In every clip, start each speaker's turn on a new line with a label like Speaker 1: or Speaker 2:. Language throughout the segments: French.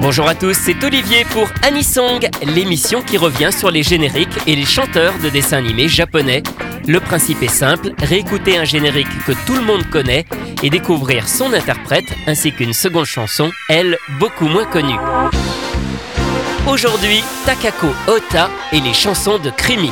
Speaker 1: Bonjour à tous, c'est Olivier pour Anisong, l'émission qui revient sur les génériques et les chanteurs de dessins animés japonais. Le principe est simple, réécouter un générique que tout le monde connaît et découvrir son interprète ainsi qu'une seconde chanson, elle, beaucoup moins connue. Aujourd'hui, Takako Ota et les chansons de Krimi.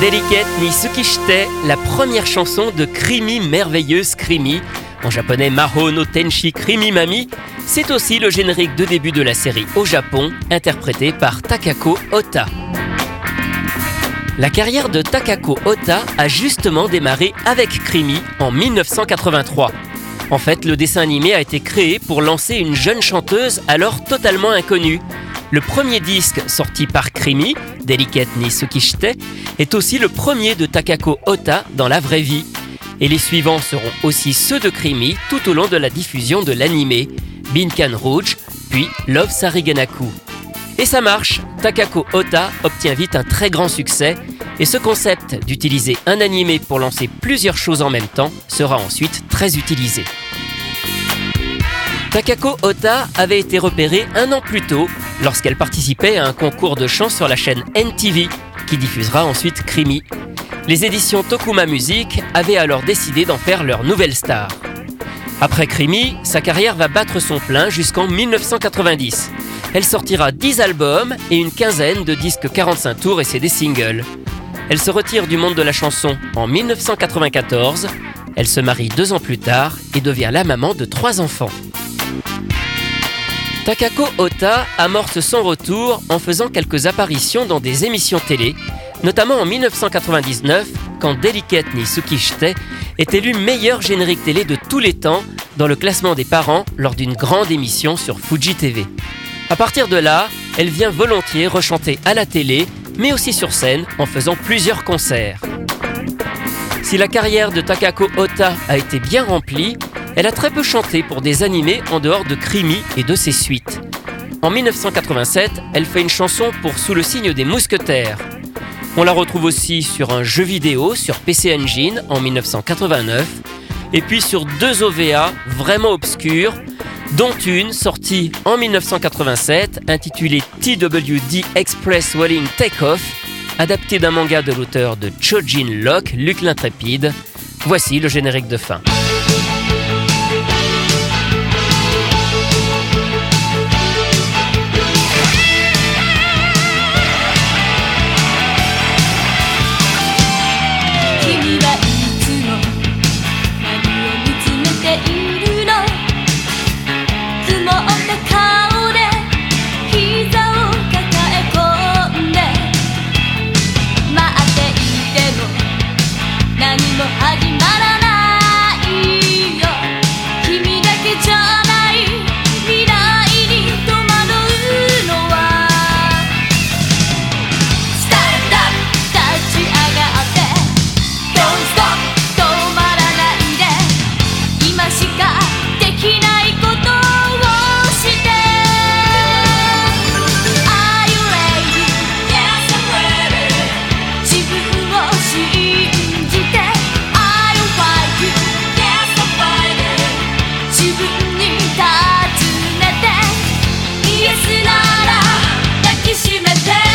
Speaker 1: Delicate ni Tsukishite, la première chanson de Krimi merveilleuse Krimi, en japonais Maho no Tenshi Krimi Mami, c'est aussi le générique de début de la série au Japon, interprété par Takako Ota. La carrière de Takako Ota a justement démarré avec Krimi en 1983. En fait, le dessin animé a été créé pour lancer une jeune chanteuse alors totalement inconnue. Le premier disque sorti par Krimi, Delicate ni Tsukishite, est aussi le premier de Takako Ota dans la vraie vie. Et les suivants seront aussi ceux de Krimi tout au long de la diffusion de l'animé, Binkan Rouge, puis Love Sariganaku. Et ça marche, Takako Ota obtient vite un très grand succès, et ce concept d'utiliser un animé pour lancer plusieurs choses en même temps sera ensuite très utilisé. Takako Ota avait été repérée un an plus tôt lorsqu'elle participait à un concours de chant sur la chaîne NTV qui diffusera ensuite Krimi. Les éditions Tokuma Music avaient alors décidé d'en faire leur nouvelle star. Après Krimi, sa carrière va battre son plein jusqu'en 1990. Elle sortira 10 albums et une quinzaine de disques 45 tours et CD singles. Elle se retire du monde de la chanson en 1994. Elle se marie deux ans plus tard et devient la maman de trois enfants. Takako Ota amorce son retour en faisant quelques apparitions dans des émissions télé, notamment en 1999 quand Delicate ni Tsukishite est élu meilleur générique télé de tous les temps dans le classement des parents lors d'une grande émission sur Fuji TV. À partir de là, elle vient volontiers rechanter à la télé, mais aussi sur scène en faisant plusieurs concerts. Si la carrière de Takako Ota a été bien remplie, elle a très peu chanté pour des animés en dehors de Krimi et de ses suites. En 1987, elle fait une chanson pour Sous le signe des mousquetaires. On la retrouve aussi sur un jeu vidéo sur PC Engine en 1989, et puis sur deux OVA vraiment obscures, dont une sortie en 1987 intitulée TWD Express Welling Takeoff, adaptée d'un manga de l'auteur de Chojin Locke, Luc l'Intrépide. Voici le générique de fin. Si me dejas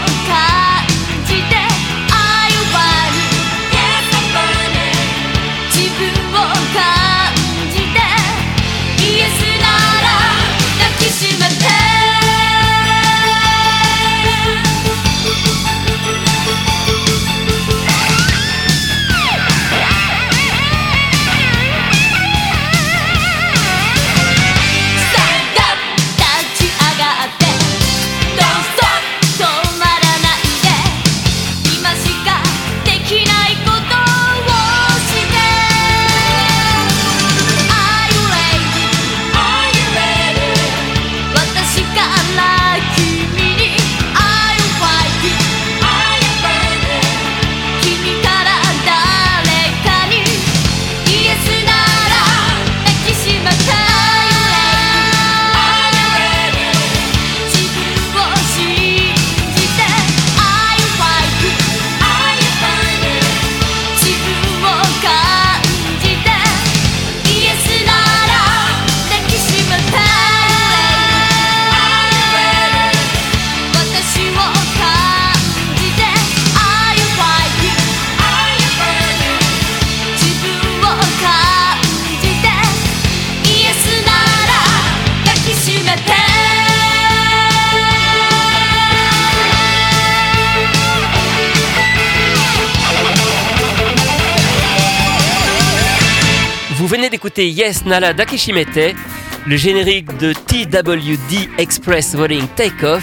Speaker 1: か 'Écoutez Yes Nala Dakishimete, le générique de TWD Express Rolling Takeoff,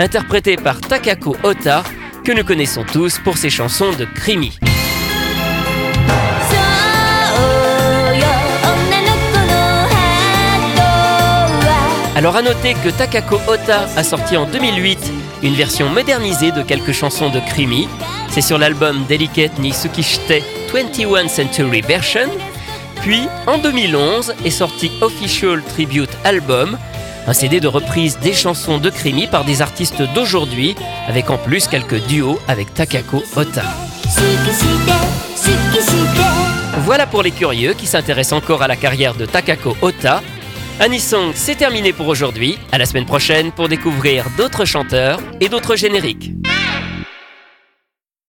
Speaker 1: interprété par Takako Ota, que nous connaissons tous pour ses chansons de Krimi. Alors à noter que Takako Ota a sorti en 2008 une version modernisée de quelques chansons de Krimi. C'est sur l'album Delicate ni Tsukishite 21 Century Version
Speaker 2: Puis, en 2011, est sorti Official Tribute Album, un CD de reprise des chansons de Krimi par des artistes d'aujourd'hui, avec en plus quelques duos avec Takako Ota. Voilà pour les curieux qui s'intéressent encore à la carrière de Takako Ota. Anisong, c'est terminé pour aujourd'hui. À la semaine prochaine pour découvrir d'autres chanteurs et d'autres génériques.